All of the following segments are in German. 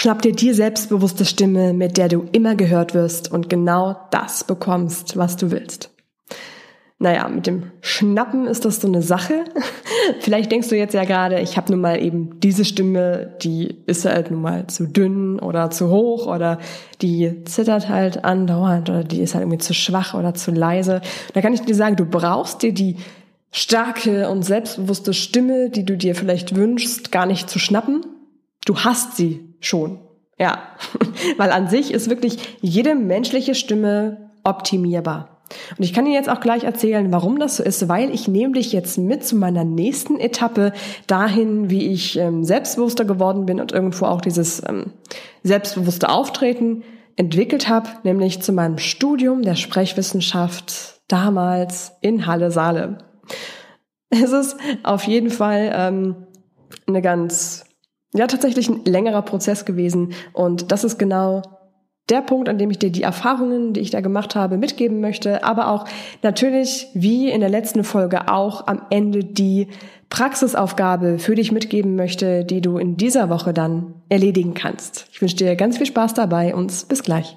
Schnapp dir die selbstbewusste Stimme, mit der du immer gehört wirst und genau das bekommst, was du willst. Naja, mit dem Schnappen ist das so eine Sache. Vielleicht denkst du jetzt ja gerade, ich habe nun mal eben diese Stimme, die ist halt nun mal zu dünn oder zu hoch oder die zittert halt andauernd oder die ist halt irgendwie zu schwach oder zu leise. Da kann ich dir sagen, du brauchst dir die starke und selbstbewusste Stimme, die du dir vielleicht wünschst, gar nicht zu schnappen. Du hast sie schon. Ja, weil an sich ist wirklich jede menschliche Stimme optimierbar. Und ich kann Ihnen jetzt auch gleich erzählen, warum das so ist, weil ich nehme dich jetzt mit zu meiner nächsten Etappe dahin, wie ich ähm, selbstbewusster geworden bin und irgendwo auch dieses ähm, selbstbewusste Auftreten entwickelt habe, nämlich zu meinem Studium der Sprechwissenschaft damals in Halle Saale. Es ist auf jeden Fall ähm, eine ganz, ja tatsächlich ein längerer Prozess gewesen. Und das ist genau der Punkt, an dem ich dir die Erfahrungen, die ich da gemacht habe, mitgeben möchte, aber auch natürlich, wie in der letzten Folge auch, am Ende die Praxisaufgabe für dich mitgeben möchte, die du in dieser Woche dann erledigen kannst. Ich wünsche dir ganz viel Spaß dabei und bis gleich.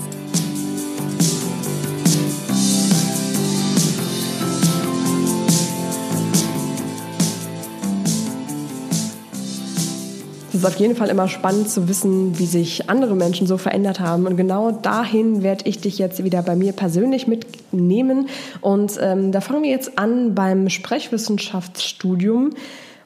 Ist auf jeden Fall immer spannend zu wissen, wie sich andere Menschen so verändert haben. Und genau dahin werde ich dich jetzt wieder bei mir persönlich mitnehmen. Und ähm, da fangen wir jetzt an beim Sprechwissenschaftsstudium.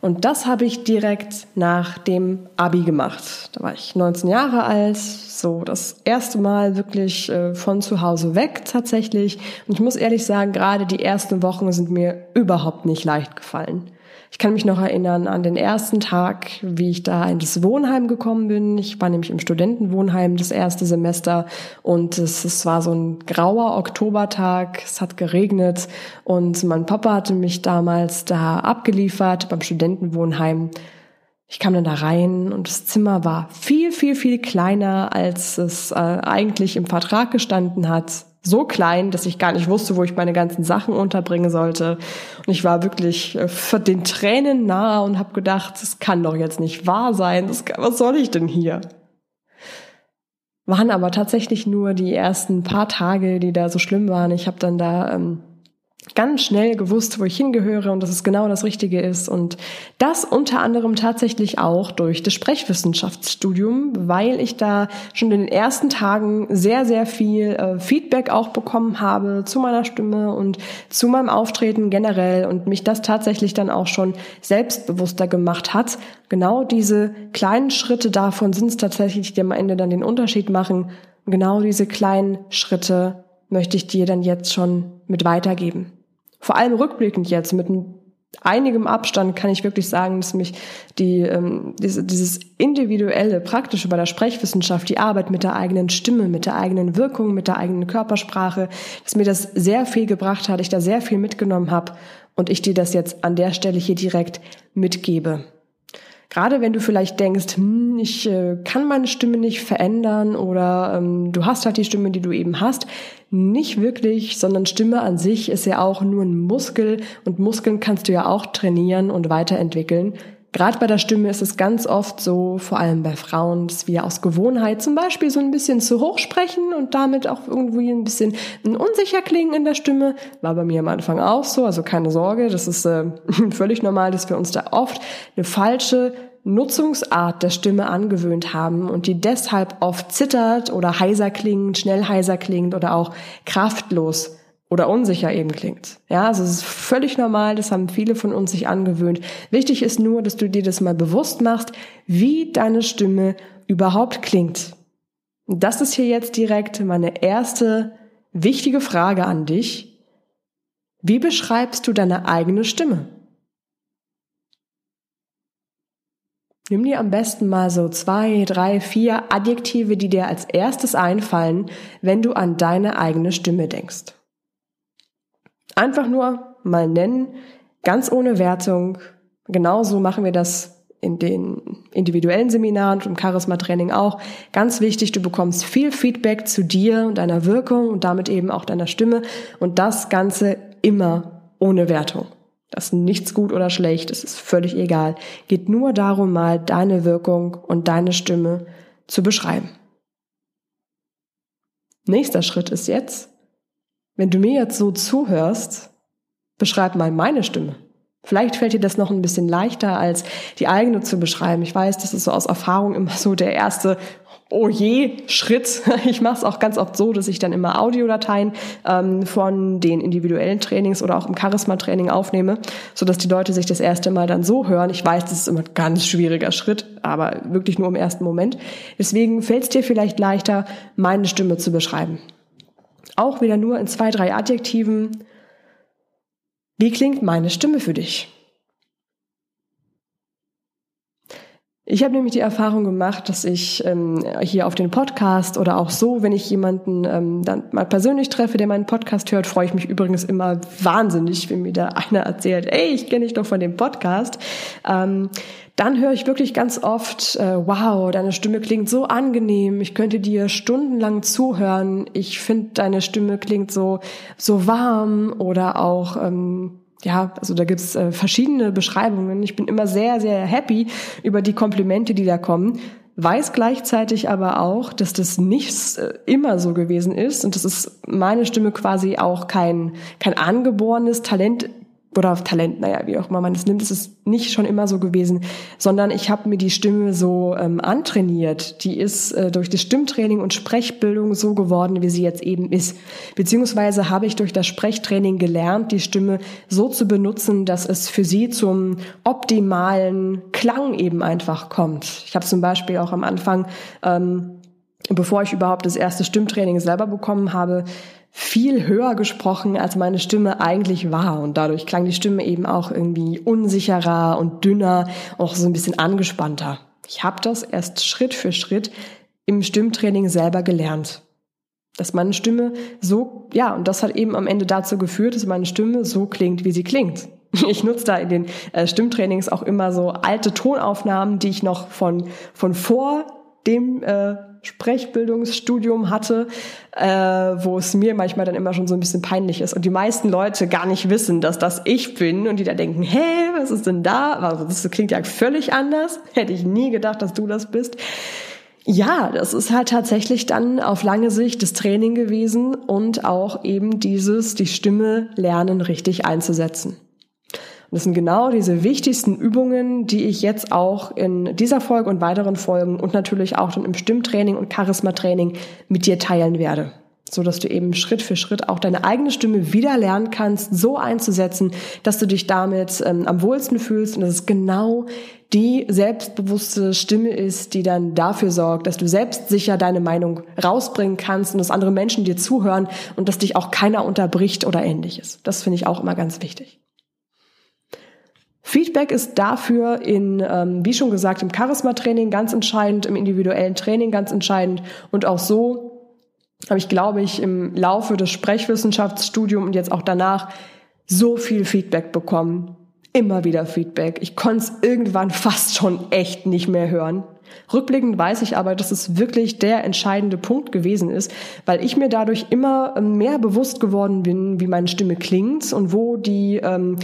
Und das habe ich direkt nach dem Abi gemacht. Da war ich 19 Jahre alt, so das erste Mal wirklich äh, von zu Hause weg tatsächlich. Und ich muss ehrlich sagen, gerade die ersten Wochen sind mir überhaupt nicht leicht gefallen. Ich kann mich noch erinnern an den ersten Tag, wie ich da in das Wohnheim gekommen bin. Ich war nämlich im Studentenwohnheim das erste Semester und es, es war so ein grauer Oktobertag. Es hat geregnet und mein Papa hatte mich damals da abgeliefert beim Studentenwohnheim. Ich kam dann da rein und das Zimmer war viel, viel, viel kleiner, als es äh, eigentlich im Vertrag gestanden hat so klein, dass ich gar nicht wusste, wo ich meine ganzen Sachen unterbringen sollte. Und ich war wirklich äh, für den Tränen nahe und habe gedacht, das kann doch jetzt nicht wahr sein. Das was soll ich denn hier? Waren aber tatsächlich nur die ersten paar Tage, die da so schlimm waren. Ich habe dann da ähm, ganz schnell gewusst, wo ich hingehöre und dass es genau das Richtige ist. Und das unter anderem tatsächlich auch durch das Sprechwissenschaftsstudium, weil ich da schon in den ersten Tagen sehr, sehr viel äh, Feedback auch bekommen habe zu meiner Stimme und zu meinem Auftreten generell und mich das tatsächlich dann auch schon selbstbewusster gemacht hat. Genau diese kleinen Schritte davon sind es tatsächlich, die am Ende dann den Unterschied machen. Genau diese kleinen Schritte möchte ich dir dann jetzt schon mit weitergeben. Vor allem rückblickend jetzt mit einigem Abstand kann ich wirklich sagen, dass mich die, ähm, diese, dieses individuelle, praktische bei der Sprechwissenschaft, die Arbeit mit der eigenen Stimme, mit der eigenen Wirkung, mit der eigenen Körpersprache, dass mir das sehr viel gebracht hat, ich da sehr viel mitgenommen habe und ich dir das jetzt an der Stelle hier direkt mitgebe. Gerade wenn du vielleicht denkst, hm, ich äh, kann meine Stimme nicht verändern oder ähm, du hast halt die Stimme, die du eben hast, nicht wirklich, sondern Stimme an sich ist ja auch nur ein Muskel und Muskeln kannst du ja auch trainieren und weiterentwickeln. Gerade bei der Stimme ist es ganz oft so, vor allem bei Frauen, dass wir aus Gewohnheit zum Beispiel so ein bisschen zu hoch sprechen und damit auch irgendwie ein bisschen unsicher klingen in der Stimme. War bei mir am Anfang auch so, also keine Sorge, das ist äh, völlig normal, dass wir uns da oft eine falsche Nutzungsart der Stimme angewöhnt haben und die deshalb oft zittert oder heiser klingt, schnell heiser klingt oder auch kraftlos oder unsicher eben klingt. Ja, also es ist völlig normal, das haben viele von uns sich angewöhnt. Wichtig ist nur, dass du dir das mal bewusst machst, wie deine Stimme überhaupt klingt. Und das ist hier jetzt direkt meine erste wichtige Frage an dich. Wie beschreibst du deine eigene Stimme? Nimm dir am besten mal so zwei, drei, vier Adjektive, die dir als erstes einfallen, wenn du an deine eigene Stimme denkst. Einfach nur mal nennen, ganz ohne Wertung. Genauso machen wir das in den individuellen Seminaren und im Charisma-Training auch. Ganz wichtig, du bekommst viel Feedback zu dir und deiner Wirkung und damit eben auch deiner Stimme und das Ganze immer ohne Wertung. Das ist nichts gut oder schlecht, es ist völlig egal. Geht nur darum, mal deine Wirkung und deine Stimme zu beschreiben. Nächster Schritt ist jetzt, wenn du mir jetzt so zuhörst, beschreib mal meine Stimme. Vielleicht fällt dir das noch ein bisschen leichter, als die eigene zu beschreiben. Ich weiß, das ist so aus Erfahrung immer so der erste oh je Schritt. Ich mache es auch ganz oft so, dass ich dann immer Audiodateien ähm, von den individuellen Trainings oder auch im Charisma-Training aufnehme, so dass die Leute sich das erste Mal dann so hören. Ich weiß, das ist immer ein ganz schwieriger Schritt, aber wirklich nur im ersten Moment. Deswegen fällt es dir vielleicht leichter, meine Stimme zu beschreiben. Auch wieder nur in zwei, drei Adjektiven. Wie klingt meine Stimme für dich? Ich habe nämlich die Erfahrung gemacht, dass ich ähm, hier auf den Podcast oder auch so, wenn ich jemanden ähm, dann mal persönlich treffe, der meinen Podcast hört, freue ich mich übrigens immer wahnsinnig, wenn mir da einer erzählt, ey, ich kenne dich doch von dem Podcast. Ähm, dann höre ich wirklich ganz oft, äh, wow, deine Stimme klingt so angenehm, ich könnte dir stundenlang zuhören, ich finde, deine Stimme klingt so, so warm oder auch, ähm, ja, also da gibt's äh, verschiedene Beschreibungen. Ich bin immer sehr, sehr happy über die Komplimente, die da kommen. Weiß gleichzeitig aber auch, dass das nicht äh, immer so gewesen ist. Und dass es meine Stimme quasi auch kein, kein angeborenes Talent oder Talent, naja, wie auch immer man es nimmt, ist es nicht schon immer so gewesen, sondern ich habe mir die Stimme so ähm, antrainiert. Die ist äh, durch das Stimmtraining und Sprechbildung so geworden, wie sie jetzt eben ist. Beziehungsweise habe ich durch das Sprechtraining gelernt, die Stimme so zu benutzen, dass es für sie zum optimalen Klang eben einfach kommt. Ich habe zum Beispiel auch am Anfang ähm, bevor ich überhaupt das erste Stimmtraining selber bekommen habe, viel höher gesprochen, als meine Stimme eigentlich war. Und dadurch klang die Stimme eben auch irgendwie unsicherer und dünner, auch so ein bisschen angespannter. Ich habe das erst Schritt für Schritt im Stimmtraining selber gelernt. Dass meine Stimme so, ja, und das hat eben am Ende dazu geführt, dass meine Stimme so klingt, wie sie klingt. Ich nutze da in den äh, Stimmtrainings auch immer so alte Tonaufnahmen, die ich noch von, von vor dem äh, Sprechbildungsstudium hatte, äh, wo es mir manchmal dann immer schon so ein bisschen peinlich ist und die meisten Leute gar nicht wissen, dass das ich bin und die da denken, hä, was ist denn da? Also das klingt ja völlig anders. Hätte ich nie gedacht, dass du das bist. Ja, das ist halt tatsächlich dann auf lange Sicht das Training gewesen und auch eben dieses, die Stimme lernen richtig einzusetzen. Und das sind genau diese wichtigsten Übungen, die ich jetzt auch in dieser Folge und weiteren Folgen und natürlich auch dann im Stimmtraining und Charismatraining mit dir teilen werde. So dass du eben Schritt für Schritt auch deine eigene Stimme wieder lernen kannst, so einzusetzen, dass du dich damit ähm, am wohlsten fühlst und dass es genau die selbstbewusste Stimme ist, die dann dafür sorgt, dass du selbstsicher deine Meinung rausbringen kannst und dass andere Menschen dir zuhören und dass dich auch keiner unterbricht oder ähnliches. Das finde ich auch immer ganz wichtig. Feedback ist dafür in, ähm, wie schon gesagt, im Charisma-Training ganz entscheidend, im individuellen Training ganz entscheidend und auch so habe ich, glaube ich, im Laufe des Sprechwissenschaftsstudiums und jetzt auch danach so viel Feedback bekommen. Immer wieder Feedback. Ich konnte es irgendwann fast schon echt nicht mehr hören. Rückblickend weiß ich aber, dass es wirklich der entscheidende Punkt gewesen ist, weil ich mir dadurch immer ähm, mehr bewusst geworden bin, wie meine Stimme klingt und wo die ähm,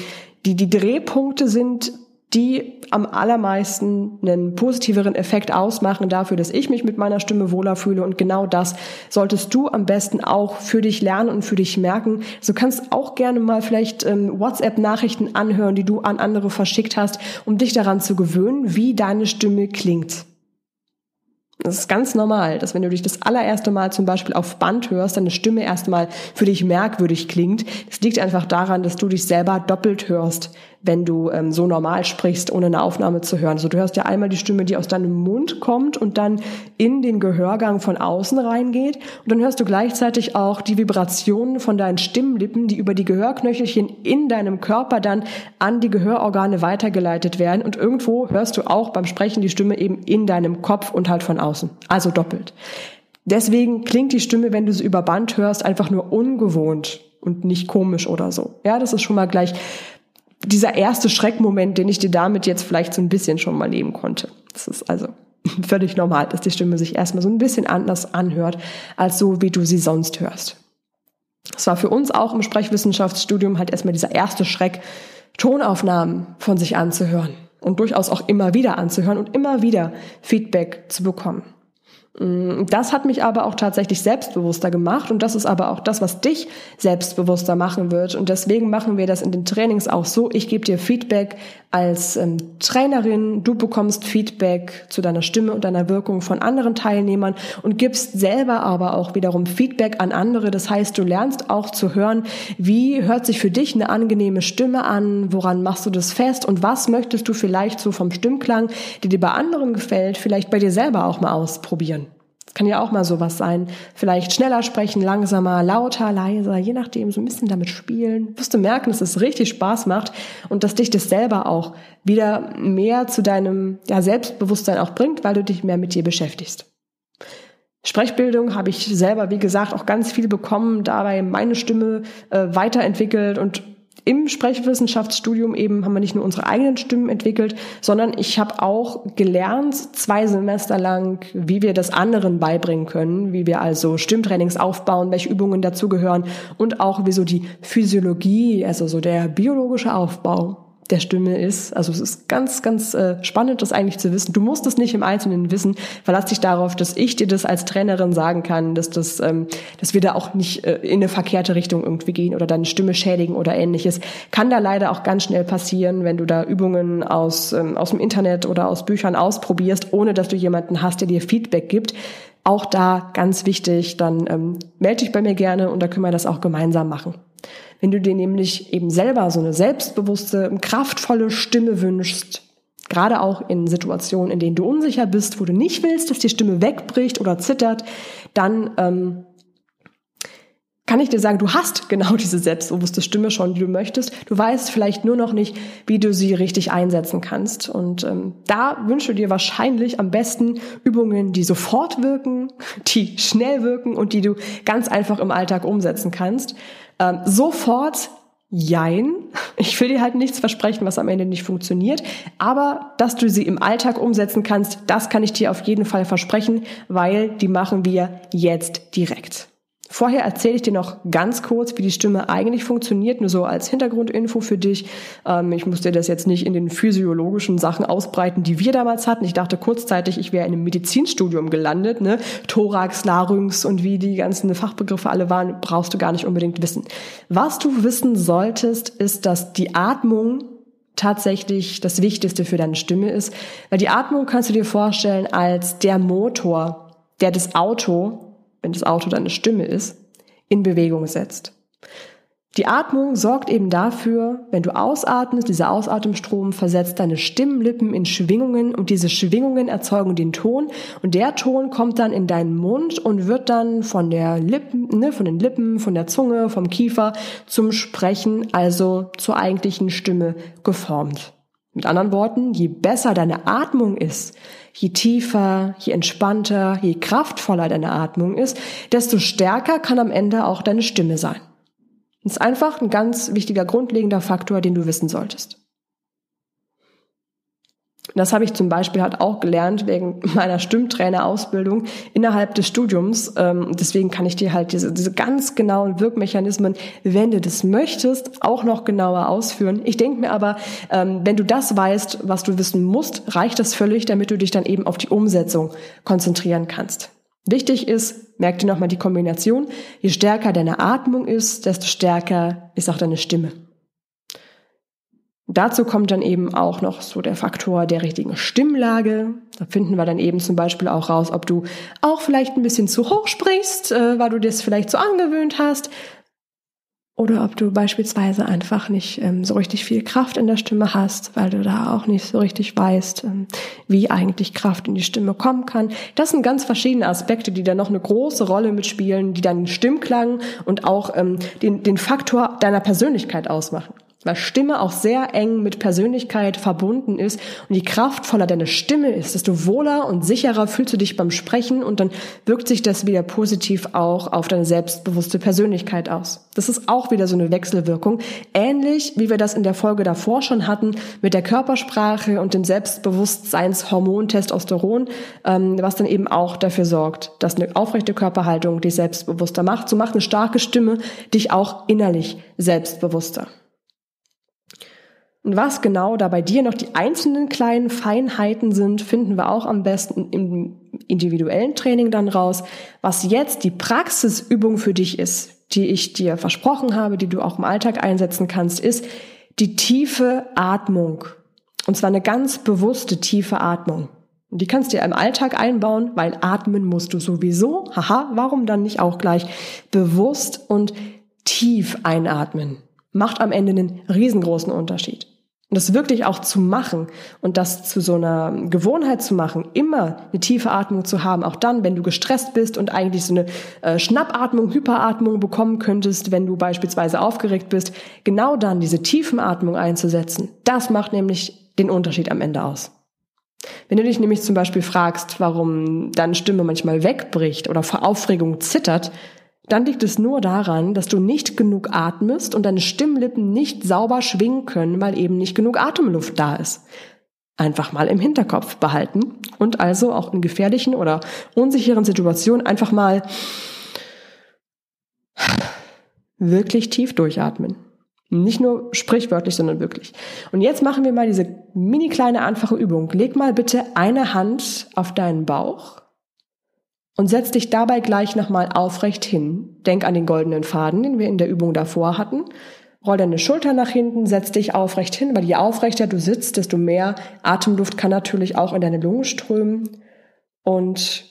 die, die Drehpunkte sind, die am allermeisten einen positiveren Effekt ausmachen dafür, dass ich mich mit meiner Stimme wohler fühle. Und genau das solltest du am besten auch für dich lernen und für dich merken. Du kannst auch gerne mal vielleicht ähm, WhatsApp-Nachrichten anhören, die du an andere verschickt hast, um dich daran zu gewöhnen, wie deine Stimme klingt. Das ist ganz normal, dass wenn du dich das allererste Mal zum Beispiel auf Band hörst, deine Stimme erstmal für dich merkwürdig klingt. Das liegt einfach daran, dass du dich selber doppelt hörst. Wenn du ähm, so normal sprichst, ohne eine Aufnahme zu hören. Also du hörst ja einmal die Stimme, die aus deinem Mund kommt und dann in den Gehörgang von außen reingeht. Und dann hörst du gleichzeitig auch die Vibrationen von deinen Stimmlippen, die über die Gehörknöchelchen in deinem Körper dann an die Gehörorgane weitergeleitet werden. Und irgendwo hörst du auch beim Sprechen die Stimme eben in deinem Kopf und halt von außen. Also doppelt. Deswegen klingt die Stimme, wenn du sie über Band hörst, einfach nur ungewohnt und nicht komisch oder so. Ja, das ist schon mal gleich dieser erste Schreckmoment, den ich dir damit jetzt vielleicht so ein bisschen schon mal nehmen konnte. Das ist also völlig normal, dass die Stimme sich erstmal so ein bisschen anders anhört, als so, wie du sie sonst hörst. Es war für uns auch im Sprechwissenschaftsstudium halt erstmal dieser erste Schreck, Tonaufnahmen von sich anzuhören und durchaus auch immer wieder anzuhören und immer wieder Feedback zu bekommen. Mm, das hat mich aber auch tatsächlich selbstbewusster gemacht und das ist aber auch das, was dich selbstbewusster machen wird. Und deswegen machen wir das in den Trainings auch so. Ich gebe dir Feedback als ähm, Trainerin, du bekommst Feedback zu deiner Stimme und deiner Wirkung von anderen Teilnehmern und gibst selber aber auch wiederum Feedback an andere. Das heißt, du lernst auch zu hören, wie hört sich für dich eine angenehme Stimme an, woran machst du das fest und was möchtest du vielleicht so vom Stimmklang, der dir bei anderen gefällt, vielleicht bei dir selber auch mal ausprobieren. Kann ja auch mal sowas sein. Vielleicht schneller sprechen, langsamer, lauter, leiser, je nachdem, so ein bisschen damit spielen. Wirst du merken, dass es richtig Spaß macht und dass dich das selber auch wieder mehr zu deinem ja, Selbstbewusstsein auch bringt, weil du dich mehr mit dir beschäftigst. Sprechbildung habe ich selber, wie gesagt, auch ganz viel bekommen, dabei meine Stimme äh, weiterentwickelt und im Sprechwissenschaftsstudium eben haben wir nicht nur unsere eigenen Stimmen entwickelt, sondern ich habe auch gelernt, zwei Semester lang, wie wir das anderen beibringen können, wie wir also Stimmtrainings aufbauen, welche Übungen dazugehören und auch wie so die Physiologie, also so der biologische Aufbau der Stimme ist. Also es ist ganz, ganz äh, spannend, das eigentlich zu wissen. Du musst es nicht im Einzelnen wissen. Verlass dich darauf, dass ich dir das als Trainerin sagen kann, dass das, ähm, dass wir da auch nicht äh, in eine verkehrte Richtung irgendwie gehen oder deine Stimme schädigen oder ähnliches. Kann da leider auch ganz schnell passieren, wenn du da Übungen aus ähm, aus dem Internet oder aus Büchern ausprobierst, ohne dass du jemanden hast, der dir Feedback gibt. Auch da ganz wichtig, dann ähm, melde dich bei mir gerne und da können wir das auch gemeinsam machen. Wenn du dir nämlich eben selber so eine selbstbewusste, kraftvolle Stimme wünschst, gerade auch in Situationen, in denen du unsicher bist, wo du nicht willst, dass die Stimme wegbricht oder zittert, dann ähm, kann ich dir sagen, du hast genau diese selbstbewusste Stimme schon, die du möchtest. Du weißt vielleicht nur noch nicht, wie du sie richtig einsetzen kannst. Und ähm, da wünsche dir wahrscheinlich am besten Übungen, die sofort wirken, die schnell wirken und die du ganz einfach im Alltag umsetzen kannst. Ähm, sofort Jein. Ich will dir halt nichts versprechen, was am Ende nicht funktioniert. Aber dass du sie im Alltag umsetzen kannst, das kann ich dir auf jeden Fall versprechen, weil die machen wir jetzt direkt. Vorher erzähle ich dir noch ganz kurz, wie die Stimme eigentlich funktioniert, nur so als Hintergrundinfo für dich. Ähm, ich muss dir das jetzt nicht in den physiologischen Sachen ausbreiten, die wir damals hatten. Ich dachte kurzzeitig, ich wäre in einem Medizinstudium gelandet. Ne? Thorax, Larynx und wie die ganzen Fachbegriffe alle waren, brauchst du gar nicht unbedingt wissen. Was du wissen solltest, ist, dass die Atmung tatsächlich das Wichtigste für deine Stimme ist. Weil die Atmung kannst du dir vorstellen als der Motor, der das Auto wenn das Auto deine Stimme ist, in Bewegung setzt. Die Atmung sorgt eben dafür, wenn du ausatmest, dieser Ausatemstrom versetzt deine Stimmlippen in Schwingungen und diese Schwingungen erzeugen den Ton und der Ton kommt dann in deinen Mund und wird dann von der Lippen, ne, von den Lippen, von der Zunge, vom Kiefer zum Sprechen, also zur eigentlichen Stimme geformt. Mit anderen Worten, je besser deine Atmung ist, je tiefer, je entspannter, je kraftvoller deine Atmung ist, desto stärker kann am Ende auch deine Stimme sein. Das ist einfach ein ganz wichtiger, grundlegender Faktor, den du wissen solltest. Das habe ich zum Beispiel halt auch gelernt wegen meiner Stimmtrainerausbildung innerhalb des Studiums. Ähm, deswegen kann ich dir halt diese, diese ganz genauen Wirkmechanismen, wenn du das möchtest, auch noch genauer ausführen. Ich denke mir aber, ähm, wenn du das weißt, was du wissen musst, reicht das völlig, damit du dich dann eben auf die Umsetzung konzentrieren kannst. Wichtig ist, merk dir nochmal die Kombination, je stärker deine Atmung ist, desto stärker ist auch deine Stimme. Dazu kommt dann eben auch noch so der Faktor der richtigen Stimmlage. Da finden wir dann eben zum Beispiel auch raus, ob du auch vielleicht ein bisschen zu hoch sprichst, äh, weil du das vielleicht so angewöhnt hast. oder ob du beispielsweise einfach nicht ähm, so richtig viel Kraft in der Stimme hast, weil du da auch nicht so richtig weißt, ähm, wie eigentlich Kraft in die Stimme kommen kann. Das sind ganz verschiedene Aspekte, die da noch eine große Rolle mitspielen, die dann den Stimmklang und auch ähm, den, den Faktor deiner Persönlichkeit ausmachen weil Stimme auch sehr eng mit Persönlichkeit verbunden ist und je kraftvoller deine Stimme ist, desto wohler und sicherer fühlst du dich beim Sprechen und dann wirkt sich das wieder positiv auch auf deine selbstbewusste Persönlichkeit aus. Das ist auch wieder so eine Wechselwirkung, ähnlich wie wir das in der Folge davor schon hatten mit der Körpersprache und dem Selbstbewusstseinshormon Testosteron, ähm, was dann eben auch dafür sorgt, dass eine aufrechte Körperhaltung dich selbstbewusster macht. So macht eine starke Stimme dich auch innerlich selbstbewusster. Und was genau da bei dir noch die einzelnen kleinen Feinheiten sind, finden wir auch am besten im individuellen Training dann raus. Was jetzt die Praxisübung für dich ist, die ich dir versprochen habe, die du auch im Alltag einsetzen kannst, ist die tiefe Atmung. Und zwar eine ganz bewusste tiefe Atmung. Und die kannst du dir im Alltag einbauen, weil atmen musst du sowieso. Haha, warum dann nicht auch gleich bewusst und tief einatmen? Macht am Ende einen riesengroßen Unterschied. Und das wirklich auch zu machen und das zu so einer Gewohnheit zu machen, immer eine tiefe Atmung zu haben, auch dann, wenn du gestresst bist und eigentlich so eine äh, Schnappatmung, Hyperatmung bekommen könntest, wenn du beispielsweise aufgeregt bist, genau dann diese tiefen Atmung einzusetzen, das macht nämlich den Unterschied am Ende aus. Wenn du dich nämlich zum Beispiel fragst, warum deine Stimme manchmal wegbricht oder vor Aufregung zittert, dann liegt es nur daran, dass du nicht genug atmest und deine Stimmlippen nicht sauber schwingen können, weil eben nicht genug Atemluft da ist. Einfach mal im Hinterkopf behalten und also auch in gefährlichen oder unsicheren Situationen einfach mal wirklich tief durchatmen. Nicht nur sprichwörtlich, sondern wirklich. Und jetzt machen wir mal diese mini kleine einfache Übung. Leg mal bitte eine Hand auf deinen Bauch und setz dich dabei gleich nochmal aufrecht hin. Denk an den goldenen Faden, den wir in der Übung davor hatten. Roll deine Schulter nach hinten, setz dich aufrecht hin, weil je aufrechter du sitzt, desto mehr Atemluft kann natürlich auch in deine Lungen strömen. Und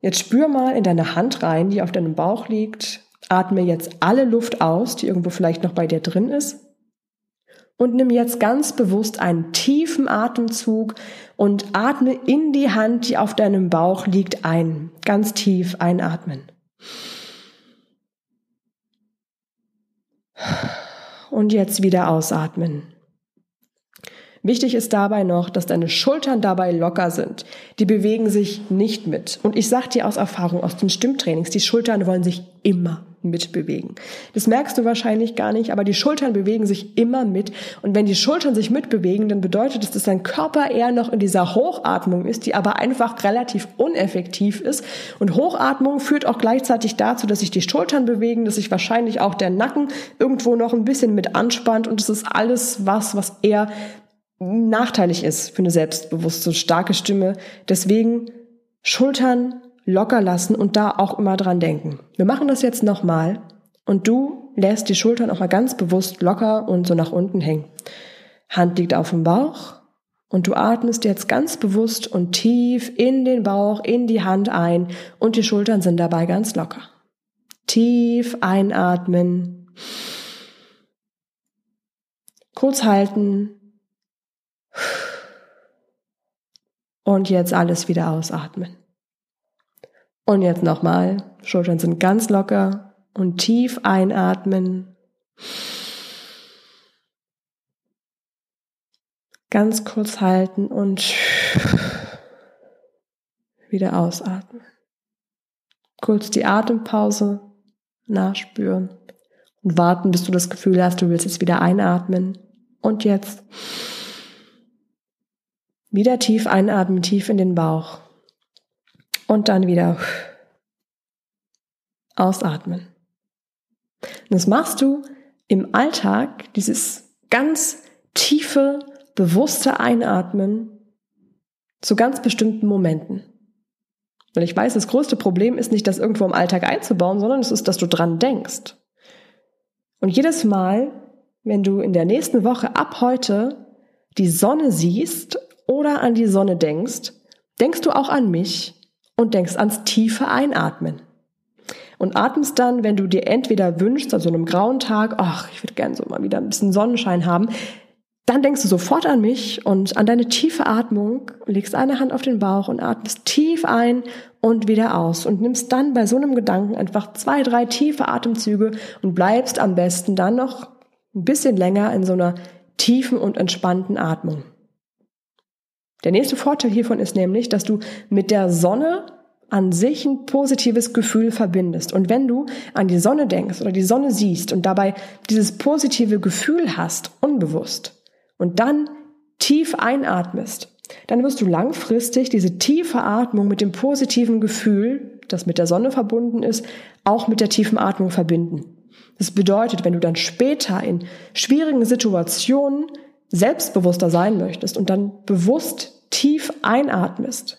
jetzt spür mal in deine Hand rein, die auf deinem Bauch liegt. Atme jetzt alle Luft aus, die irgendwo vielleicht noch bei dir drin ist. Und nimm jetzt ganz bewusst einen tiefen Atemzug und atme in die Hand, die auf deinem Bauch liegt, ein. Ganz tief einatmen. Und jetzt wieder ausatmen. Wichtig ist dabei noch, dass deine Schultern dabei locker sind. Die bewegen sich nicht mit. Und ich sage dir aus Erfahrung aus den Stimmtrainings, die Schultern wollen sich immer mitbewegen. Das merkst du wahrscheinlich gar nicht, aber die Schultern bewegen sich immer mit. Und wenn die Schultern sich mitbewegen, dann bedeutet es, dass dein Körper eher noch in dieser Hochatmung ist, die aber einfach relativ uneffektiv ist. Und Hochatmung führt auch gleichzeitig dazu, dass sich die Schultern bewegen, dass sich wahrscheinlich auch der Nacken irgendwo noch ein bisschen mit anspannt. Und das ist alles was, was eher nachteilig ist für eine selbstbewusste, starke Stimme. Deswegen Schultern locker lassen und da auch immer dran denken. Wir machen das jetzt nochmal und du lässt die Schultern auch mal ganz bewusst locker und so nach unten hängen. Hand liegt auf dem Bauch und du atmest jetzt ganz bewusst und tief in den Bauch, in die Hand ein und die Schultern sind dabei ganz locker. Tief einatmen. Kurz halten. Und jetzt alles wieder ausatmen. Und jetzt nochmal. Schultern sind ganz locker und tief einatmen. Ganz kurz halten und wieder ausatmen. Kurz die Atempause nachspüren und warten, bis du das Gefühl hast, du willst jetzt wieder einatmen. Und jetzt wieder tief einatmen, tief in den Bauch. Und dann wieder ausatmen. Und das machst du im Alltag, dieses ganz tiefe, bewusste Einatmen zu ganz bestimmten Momenten. Weil ich weiß, das größte Problem ist nicht, das irgendwo im Alltag einzubauen, sondern es ist, dass du dran denkst. Und jedes Mal, wenn du in der nächsten Woche ab heute die Sonne siehst oder an die Sonne denkst, denkst du auch an mich und denkst ans tiefe Einatmen. und atmest dann, wenn du dir entweder wünschst, also einem grauen Tag, ach, ich würde gerne so mal wieder ein bisschen Sonnenschein haben, dann denkst du sofort an mich und an deine tiefe Atmung, legst eine Hand auf den Bauch und atmest tief ein und wieder aus und nimmst dann bei so einem Gedanken einfach zwei, drei tiefe Atemzüge und bleibst am besten dann noch ein bisschen länger in so einer tiefen und entspannten Atmung. Der nächste Vorteil hiervon ist nämlich, dass du mit der Sonne an sich ein positives Gefühl verbindest. Und wenn du an die Sonne denkst oder die Sonne siehst und dabei dieses positive Gefühl hast, unbewusst, und dann tief einatmest, dann wirst du langfristig diese tiefe Atmung mit dem positiven Gefühl, das mit der Sonne verbunden ist, auch mit der tiefen Atmung verbinden. Das bedeutet, wenn du dann später in schwierigen Situationen selbstbewusster sein möchtest und dann bewusst tief einatmest,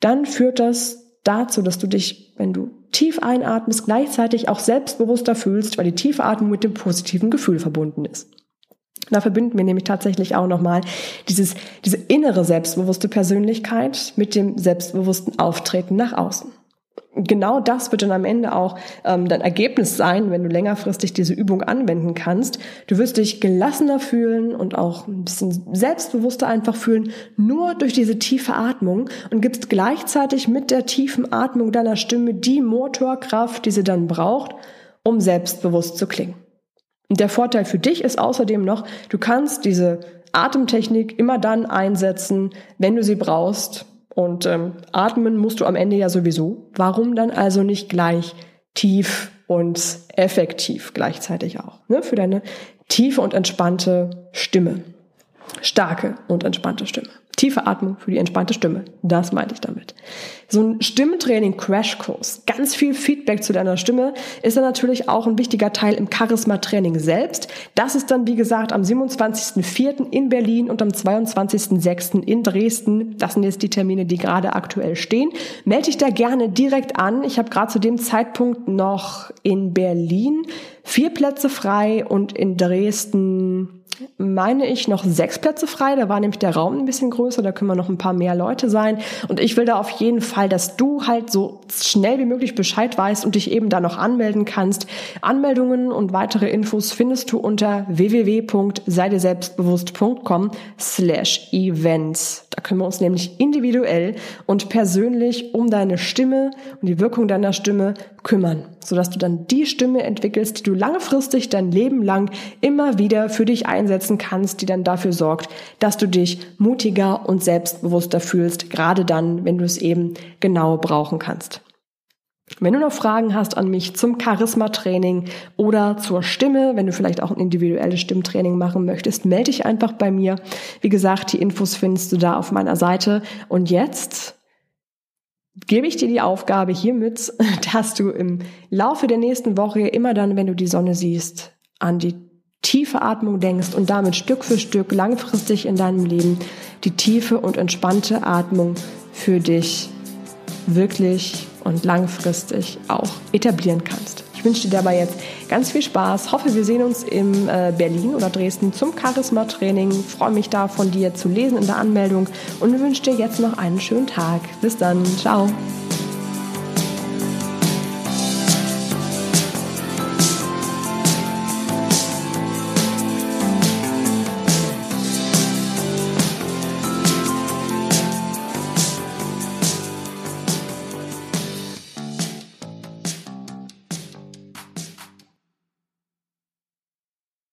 dann führt das dazu, dass du dich, wenn du tief einatmest, gleichzeitig auch selbstbewusster fühlst, weil die tiefe Atmung mit dem positiven Gefühl verbunden ist. Da verbinden wir nämlich tatsächlich auch nochmal dieses, diese innere selbstbewusste Persönlichkeit mit dem selbstbewussten Auftreten nach außen. Genau das wird dann am Ende auch ähm, dein Ergebnis sein, wenn du längerfristig diese Übung anwenden kannst. Du wirst dich gelassener fühlen und auch ein bisschen selbstbewusster einfach fühlen, nur durch diese tiefe Atmung und gibst gleichzeitig mit der tiefen Atmung deiner Stimme die Motorkraft, die sie dann braucht, um selbstbewusst zu klingen. Und der Vorteil für dich ist außerdem noch, du kannst diese Atemtechnik immer dann einsetzen, wenn du sie brauchst. Und ähm, atmen musst du am Ende ja sowieso. Warum dann also nicht gleich tief und effektiv gleichzeitig auch? Ne? Für deine tiefe und entspannte Stimme. Starke und entspannte Stimme. Tiefe Atmung für die entspannte Stimme. Das meinte ich damit. So ein Stimmtraining Crashkurs, ganz viel Feedback zu deiner Stimme, ist dann natürlich auch ein wichtiger Teil im Charisma-Training selbst. Das ist dann, wie gesagt, am 27.04. in Berlin und am 22.06. in Dresden. Das sind jetzt die Termine, die gerade aktuell stehen. Melde dich da gerne direkt an. Ich habe gerade zu dem Zeitpunkt noch in Berlin vier Plätze frei und in Dresden meine ich, noch sechs Plätze frei. Da war nämlich der Raum ein bisschen größer, da können wir noch ein paar mehr Leute sein. Und ich will da auf jeden Fall, dass du halt so schnell wie möglich Bescheid weißt und dich eben da noch anmelden kannst. Anmeldungen und weitere Infos findest du unter www.seideselbstbewusst.com slash events. Da können wir uns nämlich individuell und persönlich um deine Stimme und die Wirkung deiner Stimme kümmern, sodass du dann die Stimme entwickelst, die du langfristig dein Leben lang immer wieder für dich einsetzen kannst, die dann dafür sorgt, dass du dich mutiger und selbstbewusster fühlst, gerade dann, wenn du es eben genau brauchen kannst. Wenn du noch Fragen hast an mich zum Charisma-Training oder zur Stimme, wenn du vielleicht auch ein individuelles Stimmtraining machen möchtest, melde dich einfach bei mir. Wie gesagt, die Infos findest du da auf meiner Seite. Und jetzt gebe ich dir die Aufgabe hiermit, dass du im Laufe der nächsten Woche immer dann, wenn du die Sonne siehst, an die tiefe Atmung denkst und damit Stück für Stück langfristig in deinem Leben die tiefe und entspannte Atmung für dich wirklich und langfristig auch etablieren kannst. Ich wünsche dir dabei jetzt ganz viel Spaß. Hoffe, wir sehen uns in äh, Berlin oder Dresden zum Charisma-Training. Freue mich da von dir zu lesen in der Anmeldung und wünsche dir jetzt noch einen schönen Tag. Bis dann. Ciao.